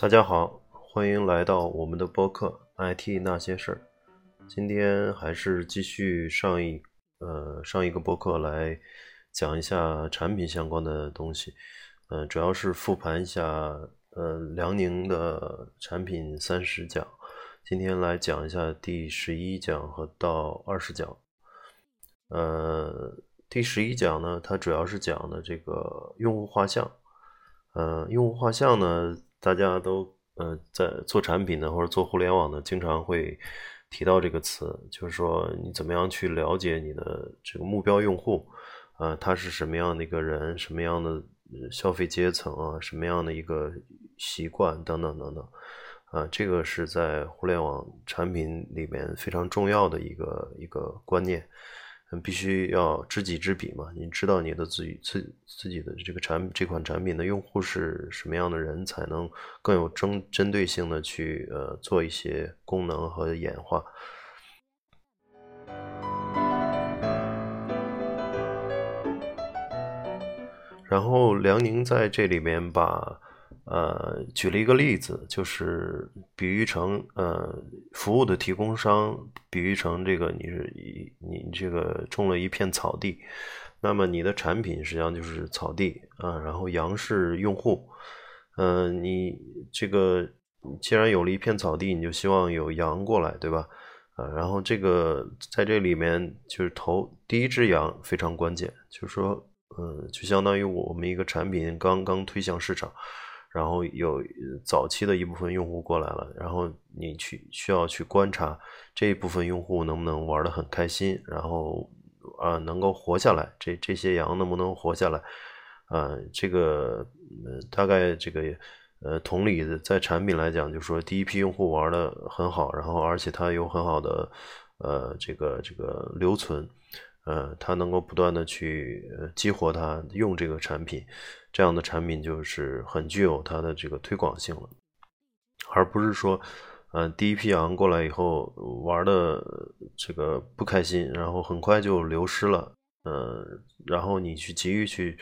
大家好，欢迎来到我们的播客《IT 那些事儿》。今天还是继续上一呃上一个播客来讲一下产品相关的东西。嗯，主要是复盘一下呃辽宁的产品三十讲。今天来讲一下第十一讲和到二十讲。呃，第十一讲呢，它主要是讲的这个用户画像。呃，用户画像呢。大家都呃在做产品的或者做互联网的，经常会提到这个词，就是说你怎么样去了解你的这个目标用户，啊，他是什么样的一个人，什么样的消费阶层啊，什么样的一个习惯等等等等，啊，这个是在互联网产品里面非常重要的一个一个观念。嗯，必须要知己知彼嘛。你知道你的自己自自己的这个产这款产品的用户是什么样的人，才能更有针针对性的去呃做一些功能和演化。然后梁宁在这里面把。呃，举了一个例子，就是比喻成呃服务的提供商，比喻成这个你是一你这个种了一片草地，那么你的产品实际上就是草地啊，然后羊是用户，嗯，你这个既然有了一片草地，你就希望有羊过来，对吧？啊，然后这个在这里面就是投第一只羊非常关键，就是说，嗯，就相当于我们一个产品刚刚推向市场。然后有早期的一部分用户过来了，然后你去需要去观察这一部分用户能不能玩的很开心，然后啊能够活下来，这这些羊能不能活下来？啊，这个大概这个呃同理的在产品来讲，就是说第一批用户玩的很好，然后而且它有很好的呃这个这个留存。呃，它能够不断的去激活它用这个产品，这样的产品就是很具有它的这个推广性了，而不是说，嗯，第一批羊过来以后玩的这个不开心，然后很快就流失了，呃，然后你去急于去，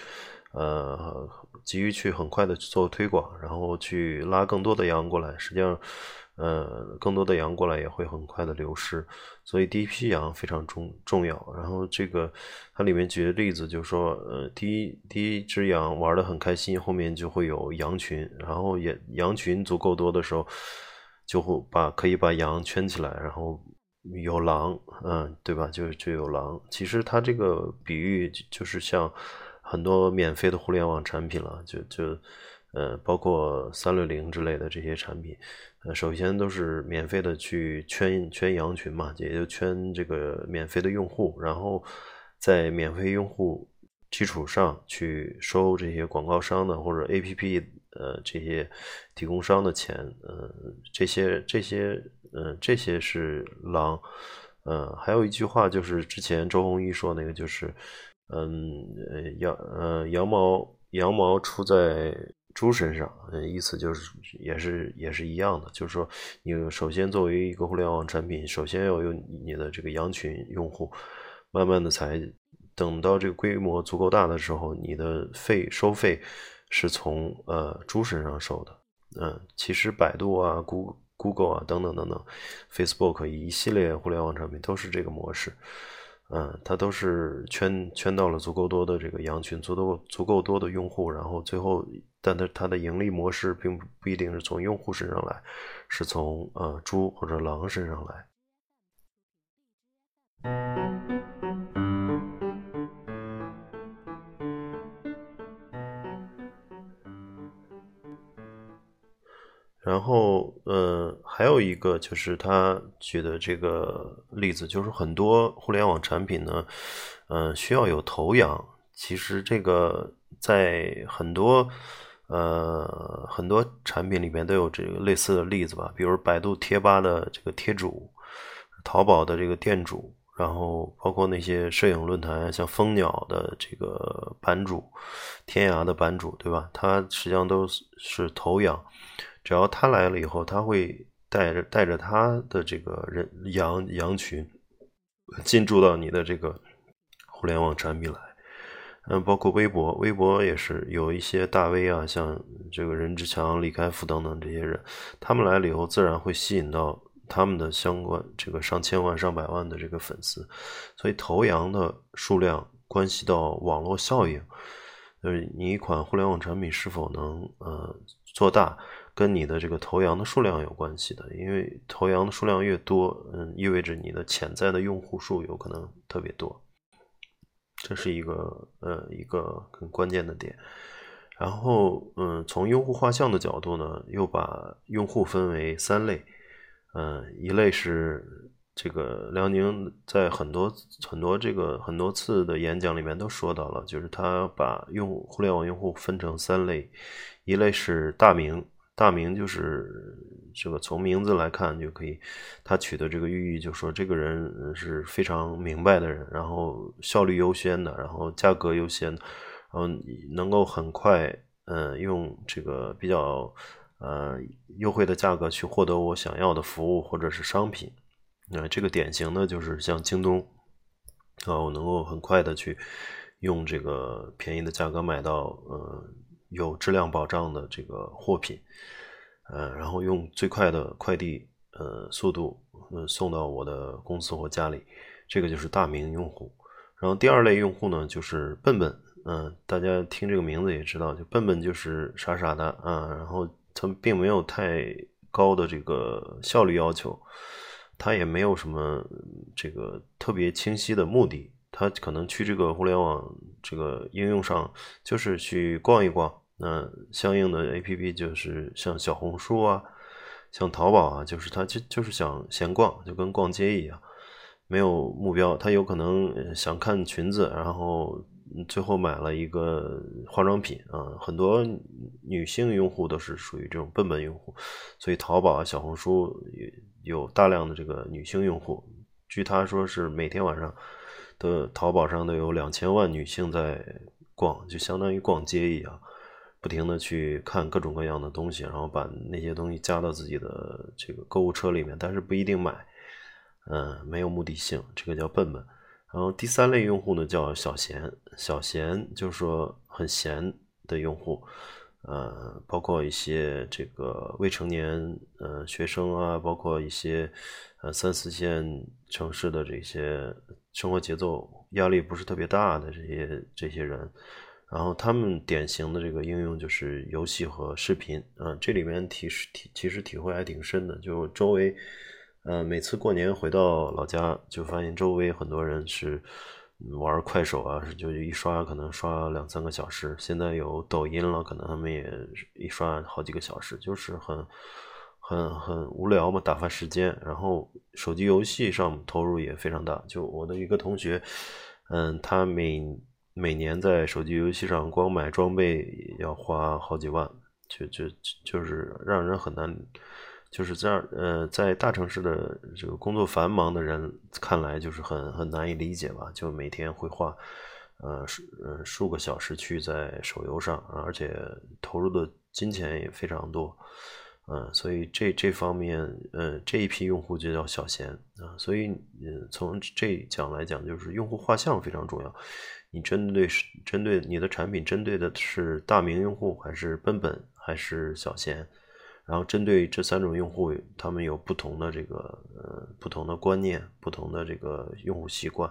呃，急于去很快的做推广，然后去拉更多的羊过来，实际上。呃，更多的羊过来也会很快的流失，所以第一批羊非常重重要。然后这个它里面举的例子就是说，呃，第一第一只羊玩的很开心，后面就会有羊群，然后也羊群足够多的时候，就会把可以把羊圈起来，然后有狼，嗯，对吧？就就有狼。其实它这个比喻就是像很多免费的互联网产品了，就就。呃，包括三六零之类的这些产品，呃，首先都是免费的去圈圈羊群嘛，也就圈这个免费的用户，然后在免费用户基础上去收这些广告商的或者 APP 呃这些提供商的钱，呃，这些这些呃这些是狼，呃，还有一句话就是之前周鸿祎说那个就是，嗯呃，羊呃羊毛羊毛出在。猪身上，嗯，意思就是也是也是一样的，就是说，你首先作为一个互联网产品，首先要有你的这个羊群用户，慢慢的才等到这个规模足够大的时候，你的费收费是从呃猪身上收的，嗯，其实百度啊、Google Google 啊等等等等，Facebook 一系列互联网产品都是这个模式。嗯，它都是圈圈到了足够多的这个羊群，足够足够多的用户，然后最后，但它它的盈利模式并不不一定是从用户身上来，是从呃猪或者狼身上来。然后，呃，还有一个就是他举的这个例子，就是很多互联网产品呢，嗯，需要有头羊。其实这个在很多呃很多产品里面都有这个类似的例子吧，比如百度贴吧的这个贴主，淘宝的这个店主，然后包括那些摄影论坛，像蜂鸟的这个版主，天涯的版主，对吧？他实际上都是是头羊，只要他来了以后，他会带着带着他的这个人羊羊群进驻到你的这个互联网产品来。嗯，包括微博，微博也是有一些大 V 啊，像这个任志强、李开复等等这些人，他们来了以后，自然会吸引到他们的相关这个上千万、上百万的这个粉丝，所以头羊的数量关系到网络效应，就是你一款互联网产品是否能呃做大，跟你的这个头羊的数量有关系的，因为头羊的数量越多，嗯，意味着你的潜在的用户数有可能特别多。这是一个呃一个很关键的点，然后嗯，从用户画像的角度呢，又把用户分为三类，嗯，一类是这个辽宁在很多很多这个很多次的演讲里面都说到了，就是他把用互联网用户分成三类，一类是大名。大名就是这个，从名字来看就可以，他取的这个寓意就说这个人是非常明白的人，然后效率优先的，然后价格优先，然后能够很快，嗯，用这个比较呃优惠的价格去获得我想要的服务或者是商品。那这个典型的就是像京东啊，我能够很快的去用这个便宜的价格买到，呃。有质量保障的这个货品，呃，然后用最快的快递呃速度，呃送到我的公司或家里，这个就是大名用户。然后第二类用户呢，就是笨笨，嗯，大家听这个名字也知道，就笨笨就是傻傻的啊，然后他并没有太高的这个效率要求，他也没有什么这个特别清晰的目的。他可能去这个互联网这个应用上，就是去逛一逛。那相应的 A P P 就是像小红书啊，像淘宝啊，就是他就就是想闲逛，就跟逛街一样，没有目标。他有可能想看裙子，然后最后买了一个化妆品啊。很多女性用户都是属于这种笨笨用户，所以淘宝啊、小红书有大量的这个女性用户。据他说，是每天晚上。的淘宝上都有两千万女性在逛，就相当于逛街一样，不停的去看各种各样的东西，然后把那些东西加到自己的这个购物车里面，但是不一定买，嗯，没有目的性，这个叫笨笨。然后第三类用户呢叫小闲，小闲就是说很闲的用户，呃，包括一些这个未成年呃学生啊，包括一些三四线城市的这些。生活节奏压力不是特别大的这些这些人，然后他们典型的这个应用就是游戏和视频，嗯，这里面体体其实体会还挺深的。就周围，呃，每次过年回到老家，就发现周围很多人是玩快手啊，就一刷可能刷两三个小时。现在有抖音了，可能他们也一刷好几个小时，就是很。很很无聊嘛，打发时间。然后手机游戏上投入也非常大。就我的一个同学，嗯，他每每年在手机游戏上光买装备要花好几万，就就就是让人很难，就是在呃在大城市的这个工作繁忙的人看来就是很很难以理解吧。就每天会花呃数呃数个小时去在手游上，而且投入的金钱也非常多。嗯，所以这这方面，呃，这一批用户就叫小闲啊。所以，嗯，从这讲来讲，就是用户画像非常重要。你针对是针对你的产品，针对的是大名用户，还是笨笨，还是小闲？然后针对这三种用户，他们有不同的这个呃不同的观念，不同的这个用户习惯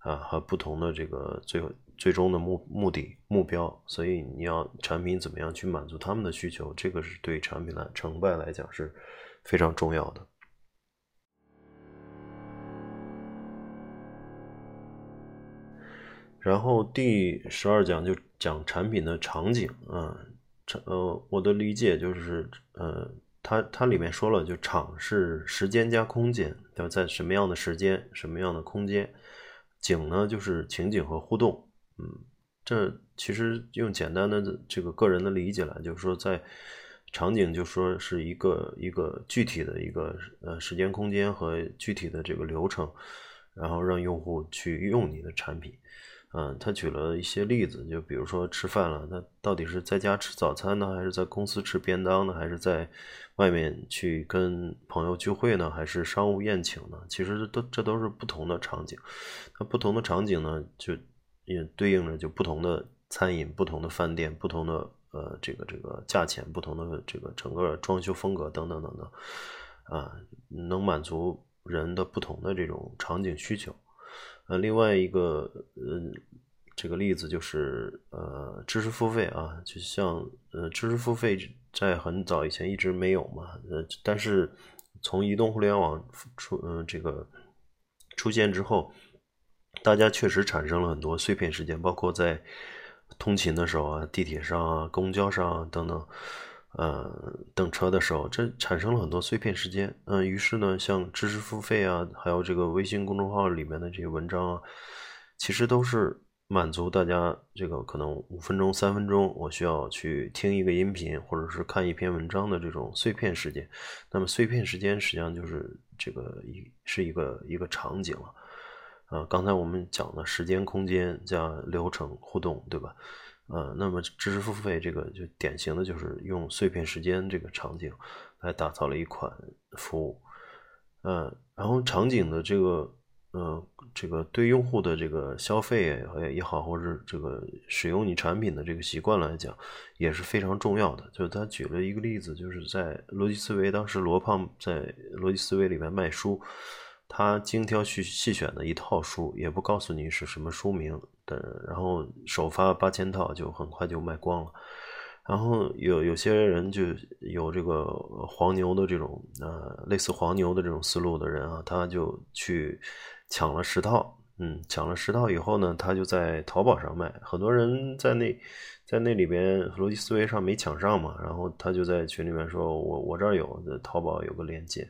啊，和不同的这个最后。最终的目目的目标，所以你要产品怎么样去满足他们的需求，这个是对产品的成败来讲是非常重要的。然后第十二讲就讲产品的场景啊，场呃，我的理解就是呃，它它里面说了，就场是时间加空间，要在什么样的时间、什么样的空间，景呢就是情景和互动。嗯，这其实用简单的这个个人的理解来，就是说在场景，就说是一个一个具体的一个呃时间空间和具体的这个流程，然后让用户去用你的产品。嗯，他举了一些例子，就比如说吃饭了，那到底是在家吃早餐呢，还是在公司吃便当呢，还是在外面去跟朋友聚会呢，还是商务宴请呢？其实都这都是不同的场景。那不同的场景呢，就也对应着就不同的餐饮、不同的饭店、不同的呃这个这个价钱、不同的这个整个装修风格等等等等，啊，能满足人的不同的这种场景需求。呃，另外一个，嗯，这个例子就是，呃，知识付费啊，就像，呃，知识付费在很早以前一直没有嘛，呃，但是从移动互联网出，嗯，这个出现之后，大家确实产生了很多碎片时间，包括在通勤的时候啊，地铁上啊，公交上啊等等。呃，等车的时候，这产生了很多碎片时间。嗯，于是呢，像知识付费啊，还有这个微信公众号里面的这些文章啊，其实都是满足大家这个可能五分钟、三分钟，我需要去听一个音频或者是看一篇文章的这种碎片时间。那么碎片时间实际上就是这个一是一个一个场景了。呃刚才我们讲了时间、空间加流程互动，对吧？呃，那么知识付费这个就典型的就是用碎片时间这个场景来打造了一款服务，呃，然后场景的这个呃这个对用户的这个消费也好，或者这个使用你产品的这个习惯来讲也是非常重要的。就是他举了一个例子，就是在逻辑思维当时罗胖在逻辑思维里面卖书。他精挑细选的一套书，也不告诉你是什么书名的，然后首发八千套就很快就卖光了。然后有有些人就有这个黄牛的这种呃类似黄牛的这种思路的人啊，他就去抢了十套，嗯，抢了十套以后呢，他就在淘宝上卖。很多人在那在那里边逻辑思维上没抢上嘛，然后他就在群里面说：“我我这儿有淘宝有个链接。”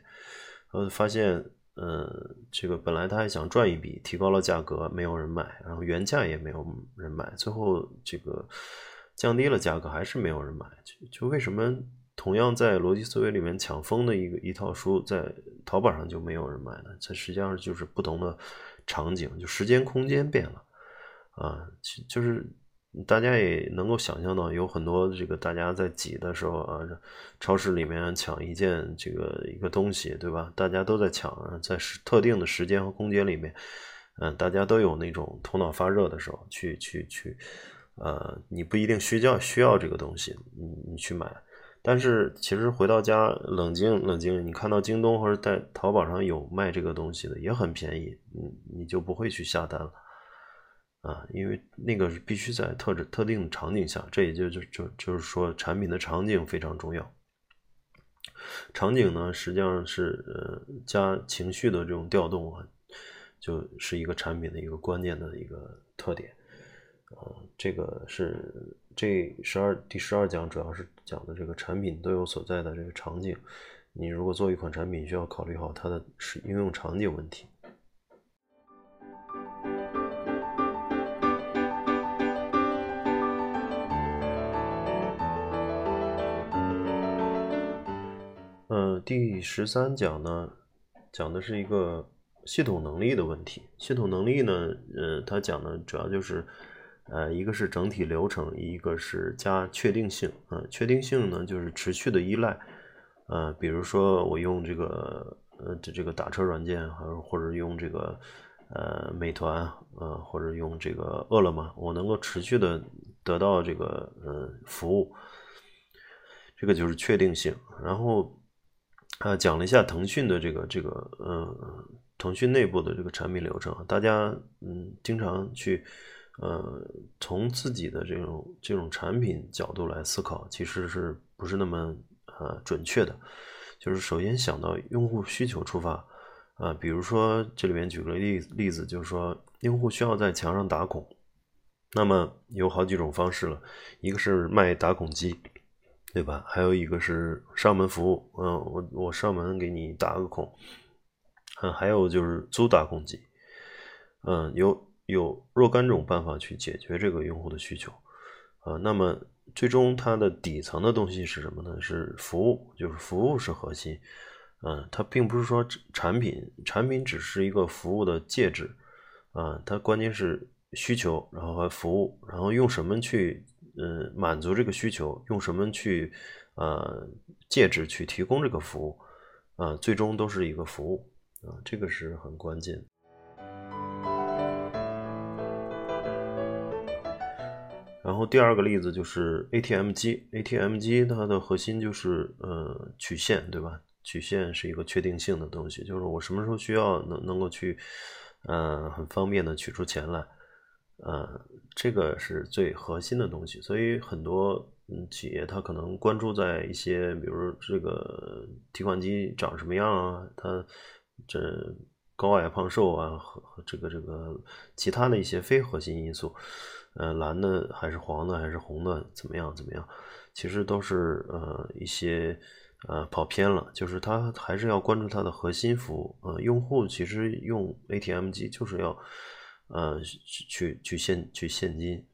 呃，发现。嗯，这个本来他还想赚一笔，提高了价格，没有人买，然后原价也没有人买，最后这个降低了价格，还是没有人买。就就为什么同样在逻辑思维里面抢疯的一个一套书，在淘宝上就没有人买呢？这实际上就是不同的场景，就时间空间变了啊，就是。大家也能够想象到，有很多这个大家在挤的时候啊，超市里面抢一件这个一个东西，对吧？大家都在抢，在特定的时间和空间里面，嗯，大家都有那种头脑发热的时候，去去去，呃，你不一定需要需要这个东西，你你去买，但是其实回到家冷静冷静，你看到京东或者在淘宝上有卖这个东西的，也很便宜，你你就不会去下单了。啊，因为那个是必须在特指特定场景下，这也就就就就是说，产品的场景非常重要。场景呢，实际上是呃加情绪的这种调动啊，就是一个产品的一个关键的一个特点。啊，这个是这十二第十二讲主要是讲的这个产品都有所在的这个场景。你如果做一款产品，需要考虑好它的应用场景问题。第十三讲呢，讲的是一个系统能力的问题。系统能力呢，呃，它讲的主要就是，呃，一个是整体流程，一个是加确定性。嗯，确定性呢，就是持续的依赖。呃，比如说我用这个，呃，这这个打车软件，还或者用这个，呃，美团，呃，或者用这个饿了么，我能够持续的得到这个，呃，服务。这个就是确定性。然后。啊，讲了一下腾讯的这个这个，呃，腾讯内部的这个产品流程，大家嗯，经常去，呃，从自己的这种这种产品角度来思考，其实是不是那么呃准确的？就是首先想到用户需求出发，啊，比如说这里面举个例例子，就是说用户需要在墙上打孔，那么有好几种方式了，一个是卖打孔机。对吧？还有一个是上门服务，嗯，我我上门给你打个孔，嗯，还有就是租打孔机，嗯，有有若干种办法去解决这个用户的需求，啊，那么最终它的底层的东西是什么呢？是服务，就是服务是核心，嗯，它并不是说产品，产品只是一个服务的介质，啊，它关键是需求，然后和服务，然后用什么去，嗯，满足这个需求，用什么去，呃，介质去提供这个服务，啊，最终都是一个服务，啊，这个是很关键。然后第二个例子就是 ATM 机，ATM 机它的核心就是呃曲线，对吧？曲线是一个确定性的东西，就是我什么时候需要能能够去，呃很方便的取出钱来，呃这个是最核心的东西。所以很多嗯企业它可能关注在一些，比如这个提款机长什么样啊，它这高矮胖瘦啊和这个这个其他的一些非核心因素。呃，蓝的还是黄的还是红的，怎么样怎么样？其实都是呃一些呃跑偏了，就是它还是要关注它的核心服务。呃，用户其实用 ATM 机就是要呃去去现去现金。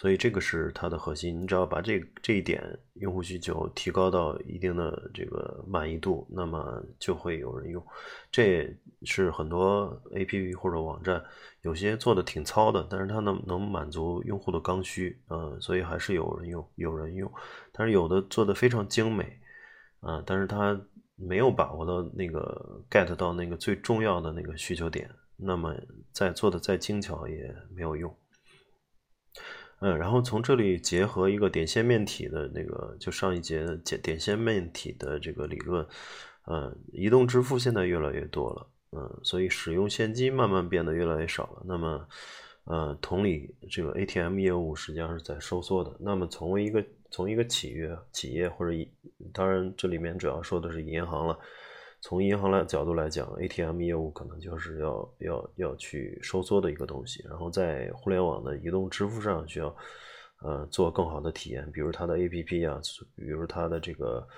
所以这个是它的核心，你只要把这这一点用户需求提高到一定的这个满意度，那么就会有人用。这也是很多 APP 或者网站有些做的挺糙的，但是它能能满足用户的刚需，嗯，所以还是有人用，有人用。但是有的做的非常精美，啊，但是它没有把握到那个 get 到那个最重要的那个需求点，那么再做的再精巧也没有用。嗯，然后从这里结合一个点线面体的那个，就上一节点点线面体的这个理论，嗯，移动支付现在越来越多了，嗯，所以使用现金慢慢变得越来越少了。那么，呃，同理，这个 ATM 业务实际上是在收缩的。那么，从一个从一个企业企业或者，当然这里面主要说的是银行了。从银行来角度来讲，ATM 业务可能就是要要要去收缩的一个东西。然后在互联网的移动支付上，需要呃做更好的体验，比如它的 APP 啊，比如它的这个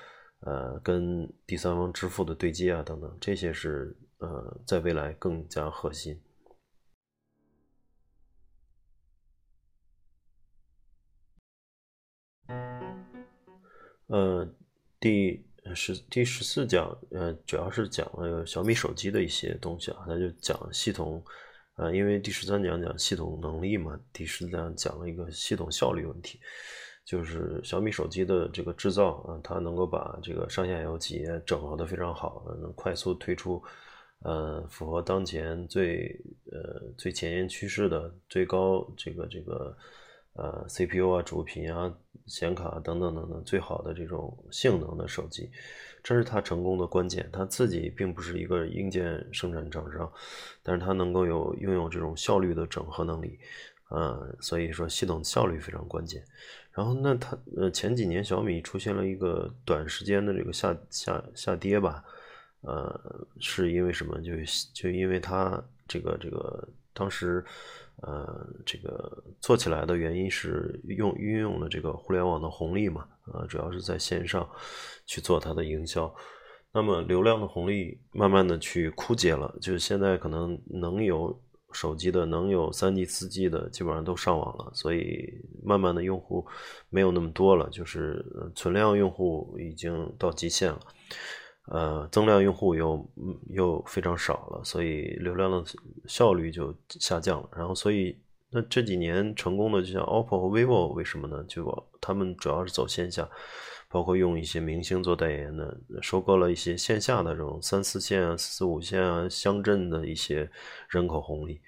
呃跟第三方支付的对接啊等等，这些是呃在未来更加核心。呃，第。十第十四讲，呃，主要是讲了小米手机的一些东西啊，他就讲系统，呃，因为第十三讲讲系统能力嘛，第十四讲讲了一个系统效率问题，就是小米手机的这个制造啊，它能够把这个上下游企业整合的非常好，能快速推出，呃，符合当前最呃最前沿趋势的最高这个这个。呃，CPU 啊，主频啊，显卡等等等等，最好的这种性能的手机，这是它成功的关键。它自己并不是一个硬件生产厂商，但是它能够有拥有这种效率的整合能力，呃，所以说系统效率非常关键。然后那它呃前几年小米出现了一个短时间的这个下下下跌吧，呃，是因为什么？就就因为它这个这个当时。呃，这个做起来的原因是用运用了这个互联网的红利嘛，呃，主要是在线上去做它的营销。那么流量的红利慢慢的去枯竭了，就是现在可能能有手机的，能有三 G、四 G 的，基本上都上网了，所以慢慢的用户没有那么多了，就是存量用户已经到极限了。呃，增量用户又又非常少了，所以流量的效率就下降了。然后，所以那这几年成功的就像 OPPO 和 vivo，为什么呢？就他们主要是走线下，包括用一些明星做代言的，收购了一些线下的这种三四线啊、四五线啊乡镇的一些人口红利。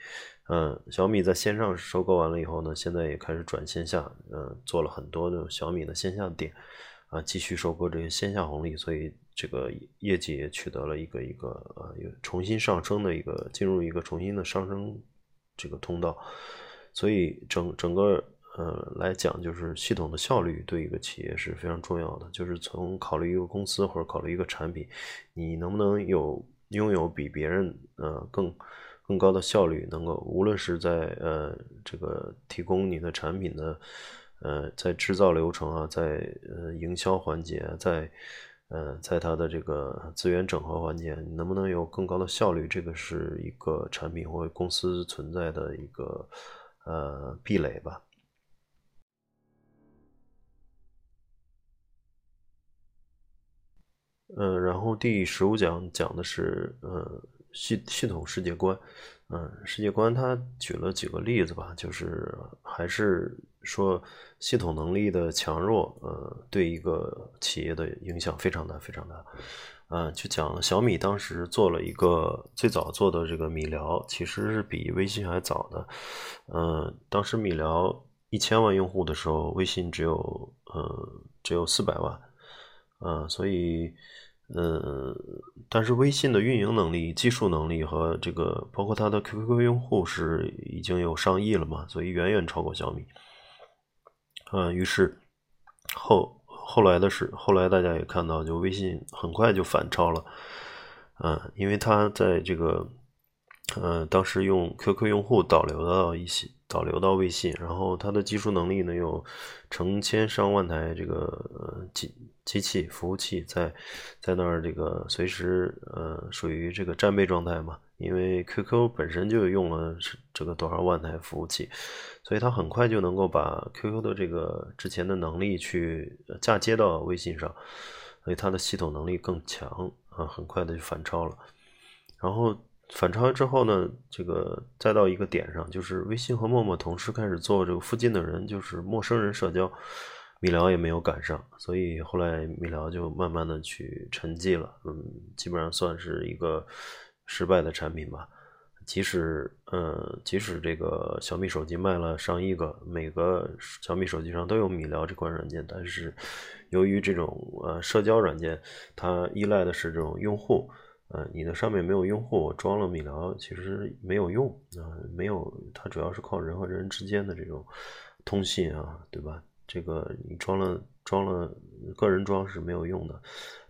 嗯，小米在线上收购完了以后呢，现在也开始转线下，嗯，做了很多的小米的线下店，啊，继续收购这些线下红利，所以。这个业绩也取得了一个一个呃，重新上升的一个进入一个重新的上升这个通道，所以整整个呃来讲，就是系统的效率对一个企业是非常重要的。就是从考虑一个公司或者考虑一个产品，你能不能有拥有比别人呃更更高的效率，能够无论是在呃这个提供你的产品的呃在制造流程啊，在呃营销环节在。呃，在它的这个资源整合环节，能不能有更高的效率，这个是一个产品或公司存在的一个呃壁垒吧。嗯，然后第十五讲讲的是呃系系统世界观，嗯，世界观它举了几个例子吧，就是还是说系统能力的强弱，呃，对一个企业的影响非常大，非常大。嗯，就讲小米当时做了一个最早做的这个米聊，其实是比微信还早的。嗯，当时米聊一千万用户的时候，微信只有呃只有四百万，嗯，所以。嗯，但是微信的运营能力、技术能力和这个，包括它的 QQ 用户是已经有上亿了嘛，所以远远超过小米。嗯，于是后后来的是，后来大家也看到，就微信很快就反超了。嗯，因为它在这个，呃，当时用 QQ 用户导流到一些。导流到微信，然后它的技术能力呢有成千上万台这个机机器服务器在在那儿这个随时呃属于这个战备状态嘛，因为 QQ 本身就用了这个多少万台服务器，所以它很快就能够把 QQ 的这个之前的能力去嫁接到微信上，所以它的系统能力更强啊，很快的就反超了，然后。反超之后呢，这个再到一个点上，就是微信和陌陌同时开始做这个附近的人，就是陌生人社交，米聊也没有赶上，所以后来米聊就慢慢的去沉寂了，嗯，基本上算是一个失败的产品吧。即使，呃，即使这个小米手机卖了上亿个，每个小米手机上都有米聊这款软件，但是由于这种呃社交软件，它依赖的是这种用户。呃，你的上面没有用户，我装了米聊其实没有用啊，没有，它主要是靠人和人之间的这种通信啊，对吧？这个你装了装了个人装是没有用的。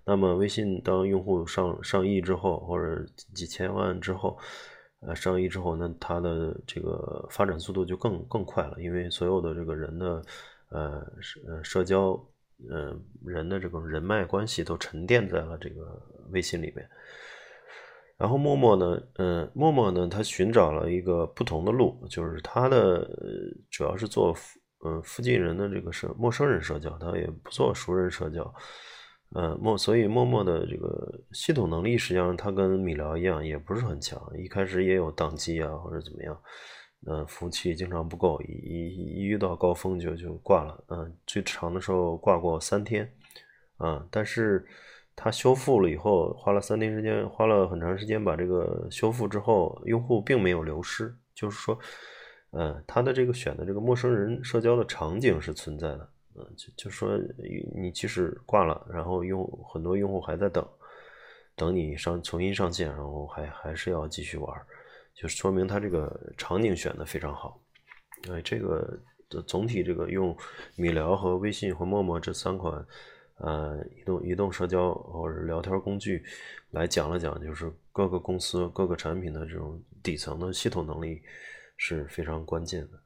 那么微信当用户上上亿之后，或者几千万之后，呃，上亿之后，那它的这个发展速度就更更快了，因为所有的这个人的呃社社交呃人的这种人脉关系都沉淀在了这个微信里面。然后陌陌呢，嗯，陌陌呢，他寻找了一个不同的路，就是他的主要是做，嗯，附近人的这个社陌生人社交，他也不做熟人社交，嗯，陌，所以陌陌的这个系统能力实际上他跟米聊一样，也不是很强，一开始也有宕机啊或者怎么样，嗯，服务器经常不够，一一遇到高峰就就挂了，嗯，最长的时候挂过三天，啊，但是。它修复了以后，花了三天时间，花了很长时间把这个修复之后，用户并没有流失。就是说，嗯，它的这个选的这个陌生人社交的场景是存在的。嗯，就就说你即使挂了，然后用很多用户还在等，等你上重新上线，然后还还是要继续玩，就说明它这个场景选的非常好。哎，这个总体这个用米聊和微信和陌陌这三款。呃，移动移动社交或者聊天工具来讲了讲，就是各个公司各个产品的这种底层的系统能力是非常关键的。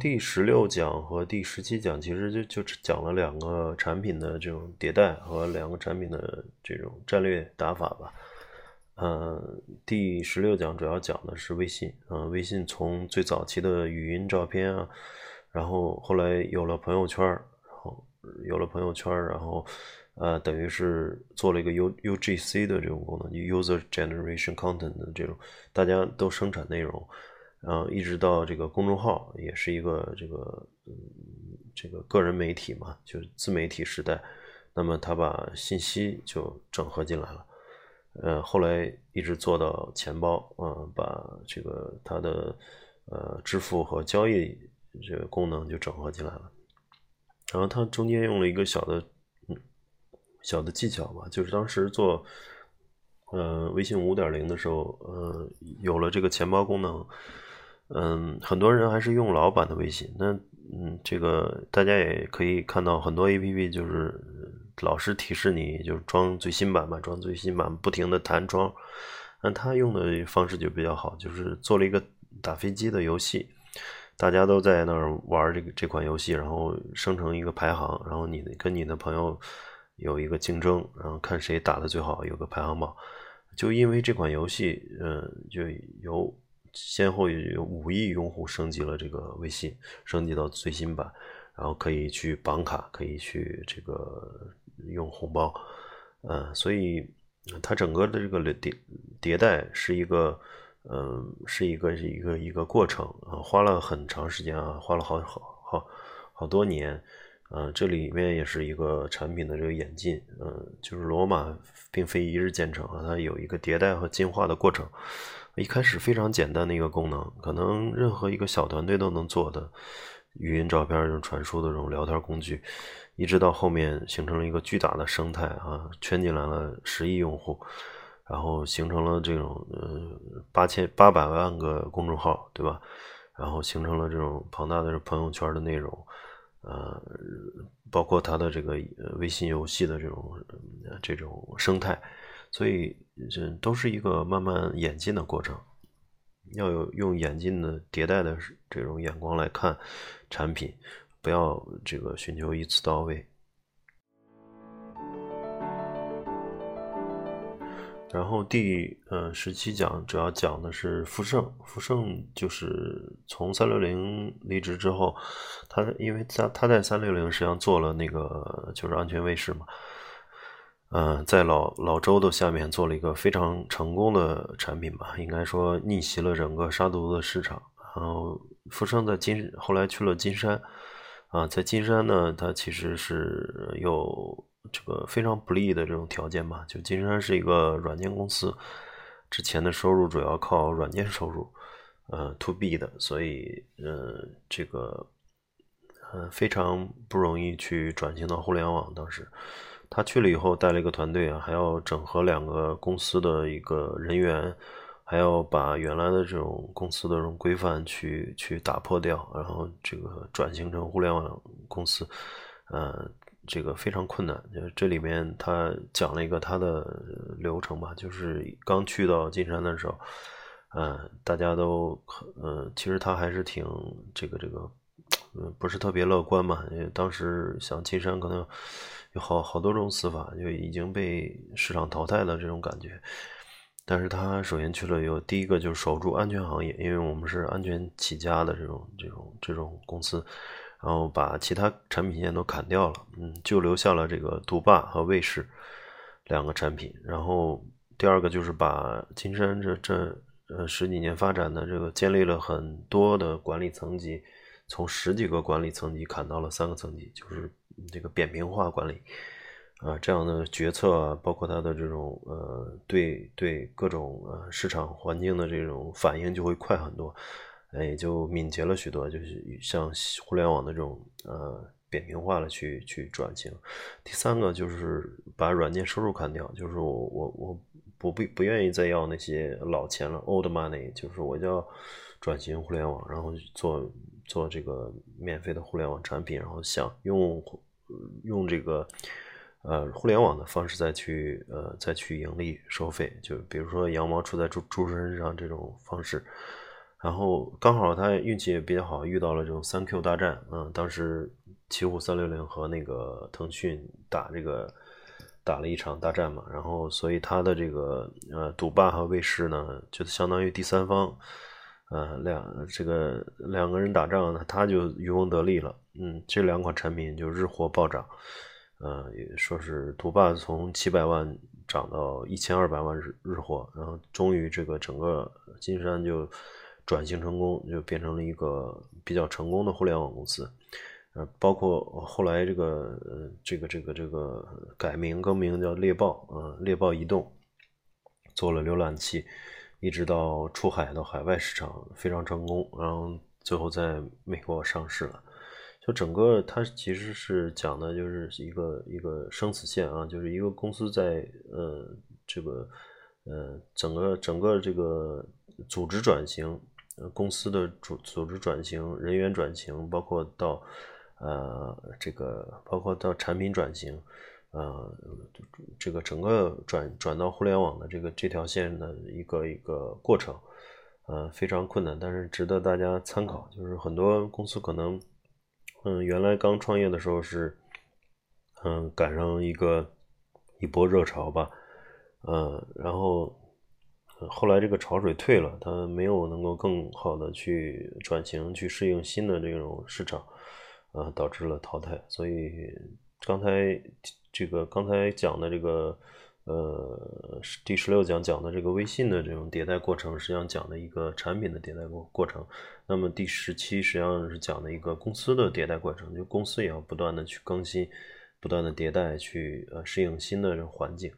第十六讲和第十七讲其实就就讲了两个产品的这种迭代和两个产品的这种战略打法吧。嗯，第十六讲主要讲的是微信。嗯，微信从最早期的语音照片啊，然后后来有了朋友圈，然后有了朋友圈，然后呃，等于是做了一个 U U G C 的这种功能，User Generation Content 的这种，大家都生产内容。然后一直到这个公众号也是一个这个嗯这个个人媒体嘛，就是自媒体时代。那么他把信息就整合进来了，呃，后来一直做到钱包，嗯，把这个他的呃支付和交易这个功能就整合进来了。然后他中间用了一个小的嗯小的技巧吧，就是当时做呃微信五点零的时候，呃，有了这个钱包功能。嗯，很多人还是用老版的微信。那嗯，这个大家也可以看到，很多 A P P 就是老是提示你就是装最新版嘛，装最新版，不停的弹窗。那他用的方式就比较好，就是做了一个打飞机的游戏，大家都在那儿玩这个这款游戏，然后生成一个排行，然后你跟你的朋友有一个竞争，然后看谁打的最好，有个排行榜。就因为这款游戏，嗯，就有先后有五亿用户升级了这个微信，升级到最新版，然后可以去绑卡，可以去这个用红包，嗯，所以它整个的这个迭迭代是一个，嗯，是一个一个一个过程啊，花了很长时间啊，花了好好好好多年。嗯，这里面也是一个产品的这个演进，嗯，就是罗马并非一日建成啊，它有一个迭代和进化的过程。一开始非常简单的一个功能，可能任何一个小团队都能做的语音照片这种传输的这种聊天工具，一直到后面形成了一个巨大的生态啊，圈进来了十亿用户，然后形成了这种呃八千八百万个公众号，对吧？然后形成了这种庞大的朋友圈的内容。呃，包括它的这个微信游戏的这种这种生态，所以这都是一个慢慢演进的过程，要有用演进的迭代的这种眼光来看产品，不要这个寻求一次到位。然后第呃十七讲主要讲的是富盛，富盛就是从三六零离职之后，他因为他他在三六零实际上做了那个就是安全卫士嘛，嗯，在老老周的下面做了一个非常成功的产品吧，应该说逆袭了整个杀毒的市场。然后富生在金后来去了金山，啊，在金山呢，他其实是有。这个非常不利的这种条件吧，就金山是一个软件公司，之前的收入主要靠软件收入，呃，to B 的，所以呃，这个呃非常不容易去转型到互联网。当时他去了以后，带了一个团队啊，还要整合两个公司的一个人员，还要把原来的这种公司的这种规范去去打破掉，然后这个转型成互联网公司，呃。这个非常困难，就这里面他讲了一个他的流程吧，就是刚去到金山的时候，嗯，大家都，嗯，其实他还是挺这个这个，嗯，不是特别乐观嘛，因为当时想金山可能有好好多种死法，就已经被市场淘汰了这种感觉，但是他首先去了有第一个就是守住安全行业，因为我们是安全起家的这种这种这种公司。然后把其他产品线都砍掉了，嗯，就留下了这个毒霸和卫士两个产品。然后第二个就是把金山这这呃十几年发展的这个建立了很多的管理层级，从十几个管理层级砍到了三个层级，就是这个扁平化管理啊，这样的决策，包括它的这种呃对对各种呃市场环境的这种反应就会快很多。哎，就敏捷了许多，就是像互联网的这种呃扁平化的去去转型。第三个就是把软件收入砍掉，就是我我我不不不愿意再要那些老钱了，old money，就是我要转型互联网，然后做做这个免费的互联网产品，然后想用用这个呃互联网的方式再去呃再去盈利收费，就比如说羊毛出在猪猪身上这种方式。然后刚好他运气也比较好，遇到了这种三 Q 大战，嗯，当时奇虎三六零和那个腾讯打这个打了一场大战嘛，然后所以他的这个呃赌霸和卫士呢，就相当于第三方，呃两这个两个人打仗呢，他就渔翁得利了，嗯，这两款产品就日活暴涨，呃，也说是赌霸从七百万涨到一千二百万日日活，然后终于这个整个金山就。转型成功，就变成了一个比较成功的互联网公司，呃，包括后来这个呃这个这个这个改名更名叫猎豹，呃，猎豹移动做了浏览器，一直到出海到海外市场非常成功，然后最后在美国上市了。就整个它其实是讲的就是一个一个生死线啊，就是一个公司在呃这个呃整个整个这个组织转型。公司的组组织转型、人员转型，包括到呃这个，包括到产品转型，呃，这个整个转转到互联网的这个这条线的一个一个过程，呃，非常困难，但是值得大家参考。就是很多公司可能，嗯，原来刚创业的时候是，嗯，赶上一个一波热潮吧，呃，然后后来这个潮水退了，它没有能够更好的去转型，去适应新的这种市场，呃，导致了淘汰。所以刚才。这个刚才讲的这个，呃，第十六讲讲的这个微信的这种迭代过程，实际上讲的一个产品的迭代过过程。那么第十七实际上是讲的一个公司的迭代过程，就公司也要不断的去更新，不断的迭代，去呃适应新的这种环境。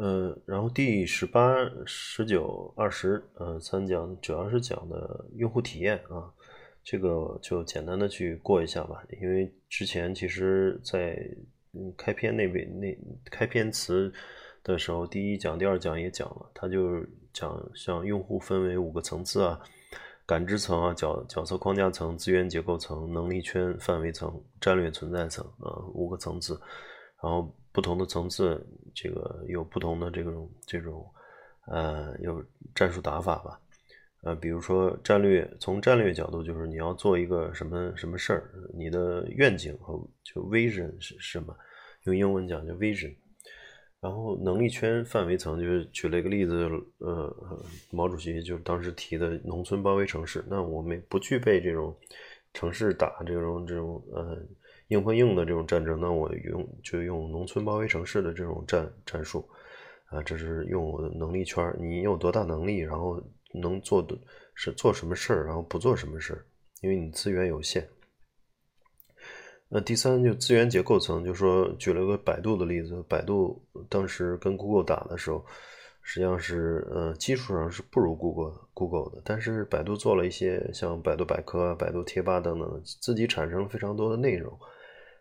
呃，然后第十八、十九、二十，呃，三讲主要是讲的用户体验啊，这个就简单的去过一下吧。因为之前其实，在嗯开篇那边那开篇词的时候，第一讲、第二讲也讲了，它就讲像用户分为五个层次啊，感知层啊、角角色框架层、资源结构层、能力圈范围层、战略存在层啊，五个层次，然后。不同的层次，这个有不同的这种这种，呃，有战术打法吧，呃，比如说战略，从战略角度就是你要做一个什么什么事儿，你的愿景和就 vision 是什么？用英文讲就 vision。然后能力圈范围层就是举了一个例子，呃，毛主席就当时提的农村包围城市，那我们不具备这种城市打这种这种呃。硬碰硬的这种战争，那我用就用农村包围城市的这种战战术，啊，这是用我的能力圈你有多大能力，然后能做的是做什么事儿，然后不做什么事儿，因为你资源有限。那第三就资源结构层，就说举了个百度的例子，百度当时跟 Google 打的时候。实际上是，呃，技术上是不如 Google Google 的，但是百度做了一些像百度百科、百度贴吧等等，自己产生了非常多的内容。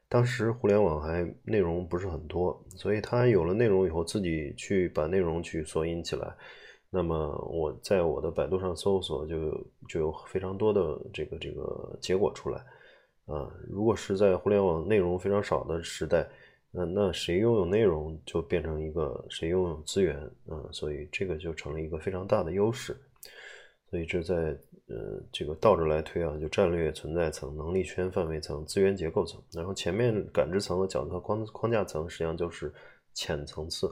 当时互联网还内容不是很多，所以它有了内容以后，自己去把内容去索引起来。那么我在我的百度上搜索，就就有非常多的这个这个结果出来。啊，如果是在互联网内容非常少的时代。那那谁拥有内容，就变成一个谁拥有资源啊，所以这个就成了一个非常大的优势。所以这在呃这个倒着来推啊，就战略存在层、能力圈范围层、资源结构层，然后前面感知层和角色框框架层实际上就是浅层次。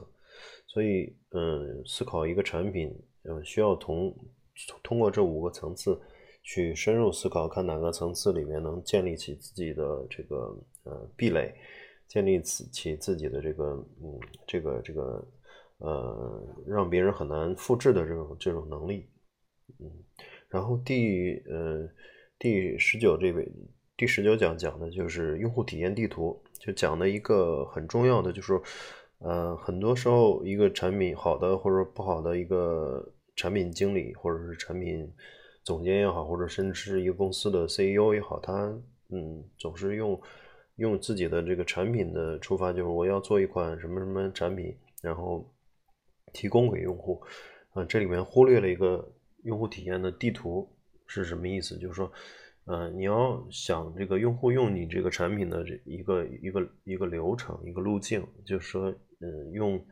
所以嗯，思考一个产品，嗯，需要同通过这五个层次去深入思考，看哪个层次里面能建立起自己的这个呃壁垒。建立起自己的这个，嗯，这个这个，呃，让别人很难复制的这种这种能力，嗯，然后第呃第十九这位第十九讲讲的就是用户体验地图，就讲的一个很重要的就是，呃，很多时候一个产品好的或者不好的一个产品经理或者是产品总监也好，或者甚至是一个公司的 CEO 也好，他嗯总是用。用自己的这个产品的出发，就是我要做一款什么什么产品，然后提供给用户。啊，这里面忽略了一个用户体验的地图是什么意思？就是说，呃，你要想这个用户用你这个产品的这一个一个一个流程一个路径，就是说，嗯，用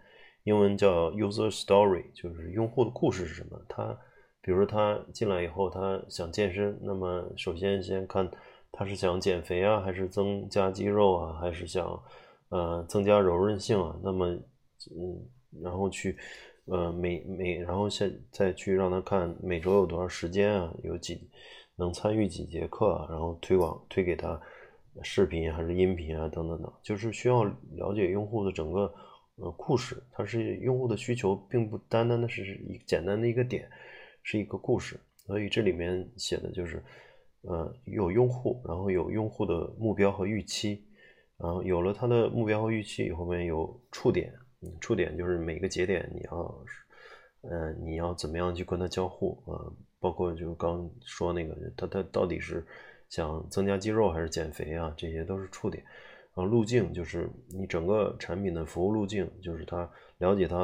英文叫 user story，就是用户的故事是什么？他比如说他进来以后，他想健身，那么首先先看。他是想减肥啊，还是增加肌肉啊，还是想呃增加柔韧性啊？那么嗯，然后去呃每每然后现再去让他看每周有多少时间啊，有几能参与几节课啊，然后推广推给他视频还是音频啊等等等，就是需要了解用户的整个呃故事。它是用户的需求，并不单单的是一简单的一个点，是一个故事。所以这里面写的就是。呃，有用户，然后有用户的目标和预期，然后有了他的目标和预期以后面有触点，触点就是每个节点你要，呃，你要怎么样去跟他交互啊？包括就刚说那个，他他到底是想增加肌肉还是减肥啊？这些都是触点。然后路径就是你整个产品的服务路径，就是他了解他，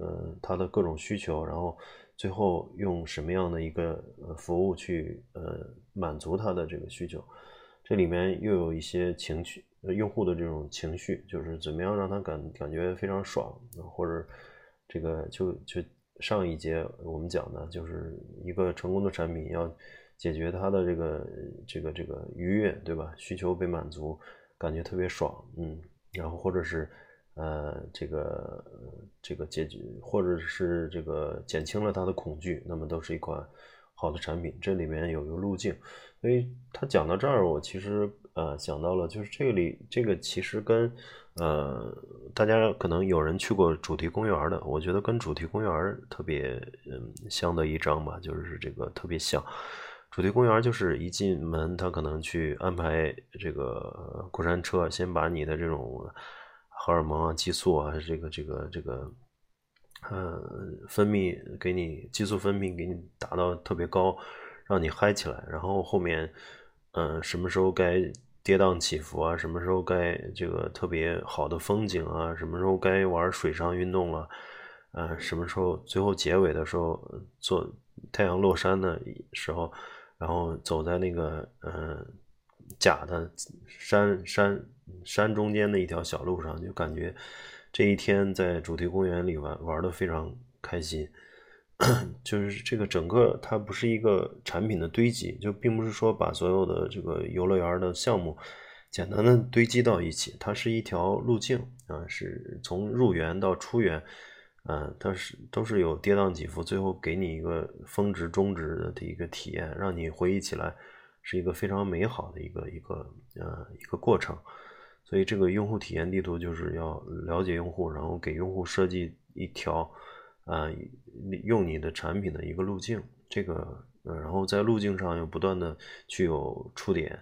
呃，他的各种需求，然后最后用什么样的一个服务去呃满足他的这个需求？这里面又有一些情绪，用户的这种情绪，就是怎么样让他感感觉非常爽，或者这个就就上一节我们讲的，就是一个成功的产品要解决他的这个这个这个愉悦，对吧？需求被满足，感觉特别爽，嗯，然后或者是。呃，这个这个解决，或者是这个减轻了他的恐惧，那么都是一款好的产品。这里面有一个路径，所以他讲到这儿，我其实呃想到了，就是这里这个其实跟呃大家可能有人去过主题公园的，我觉得跟主题公园特别嗯相得益彰吧，就是这个特别像。主题公园就是一进门，他可能去安排这个过山车，先把你的这种。荷尔蒙啊，激素啊，这个这个这个，呃，分泌给你激素分泌给你达到特别高，让你嗨起来。然后后面，嗯，什么时候该跌宕起伏啊？什么时候该这个特别好的风景啊？什么时候该玩水上运动了？呃，什么时候最后结尾的时候做太阳落山的时候，然后走在那个嗯假的山山。山中间的一条小路上，就感觉这一天在主题公园里玩玩的非常开心。就是这个整个它不是一个产品的堆积，就并不是说把所有的这个游乐园的项目简单的堆积到一起，它是一条路径啊，是从入园到出园，嗯，它是都是有跌宕起伏，最后给你一个峰值终值的一个体验，让你回忆起来是一个非常美好的一个一个呃一个过程。所以这个用户体验地图就是要了解用户，然后给用户设计一条，啊，用你的产品的一个路径。这个，然后在路径上又不断的去有触点，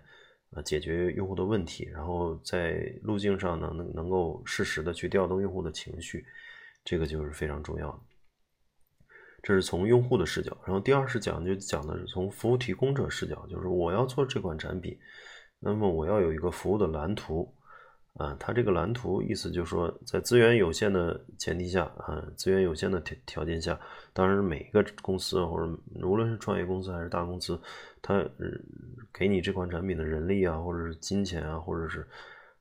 啊，解决用户的问题。然后在路径上呢，能能够适时的去调动用户的情绪，这个就是非常重要的。这是从用户的视角。然后第二视角就讲的是从服务提供者视角，就是我要做这款产品，那么我要有一个服务的蓝图。啊，它这个蓝图意思就是说，在资源有限的前提下，啊，资源有限的条条件下，当然每个公司或者无论是创业公司还是大公司，它给你这款产品的人力啊，或者是金钱啊，或者是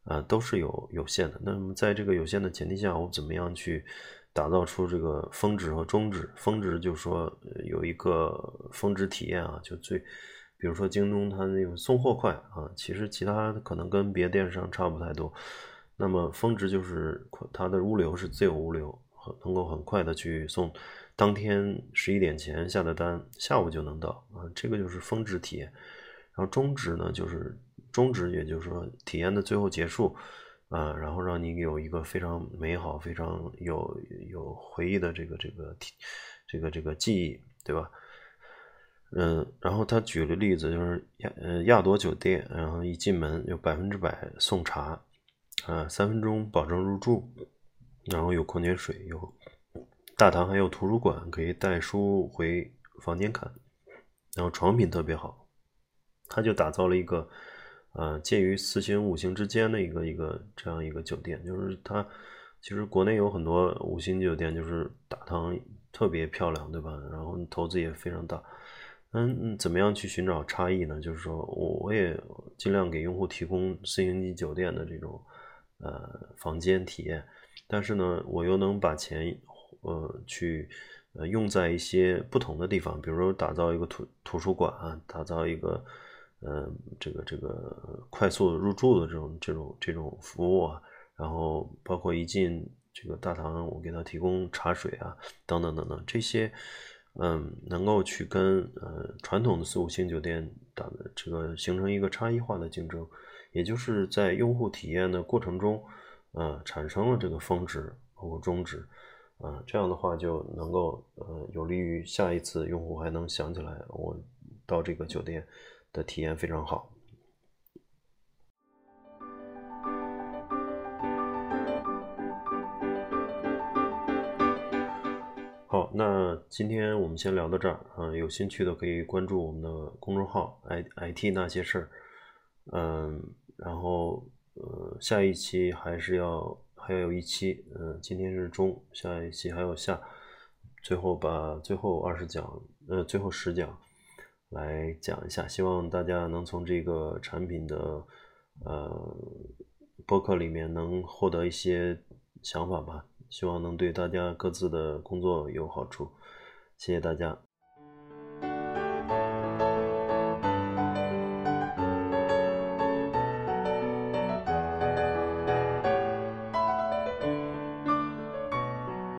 啊，都是有有限的。那么在这个有限的前提下，我怎么样去打造出这个峰值和中值？峰值就是说有一个峰值体验啊，就最。比如说京东，它那个送货快啊，其实其他可能跟别的电商差不太多。那么峰值就是它的物流是自由物流，能够很快的去送，当天十一点前下的单，下午就能到啊，这个就是峰值体验。然后中值呢，就是中值，也就是说体验的最后结束啊，然后让你有一个非常美好、非常有有回忆的这个这个体这个这个记忆，对吧？嗯，然后他举了例子，就是亚呃亚朵酒店，然后一进门有百分之百送茶，啊，三分钟保证入住，然后有矿泉水，有大堂还有图书馆，可以带书回房间看，然后床品特别好，他就打造了一个，呃，介于四星五星之间的一个一个这样一个酒店，就是它其实国内有很多五星酒店，就是大堂特别漂亮，对吧？然后投资也非常大。嗯，怎么样去寻找差异呢？就是说我我也尽量给用户提供四星级酒店的这种呃房间体验，但是呢，我又能把钱呃去呃用在一些不同的地方，比如说打造一个图图书馆啊，打造一个呃这个这个快速入住的这种这种这种服务啊，然后包括一进这个大堂，我给他提供茶水啊，等等等等这些。嗯，能够去跟呃传统的四五星酒店打这个形成一个差异化的竞争，也就是在用户体验的过程中，呃产生了这个峰值或中值，啊这样的话就能够呃有利于下一次用户还能想起来我到这个酒店的体验非常好。那今天我们先聊到这儿啊，有兴趣的可以关注我们的公众号 “i i t 那些事儿”，嗯，然后呃，下一期还是要还有一期，嗯，今天是中，下一期还有下，最后把最后二十讲，呃，最后十讲来讲一下，希望大家能从这个产品的呃博客里面能获得一些想法吧。希望能对大家各自的工作有好处谢谢大家。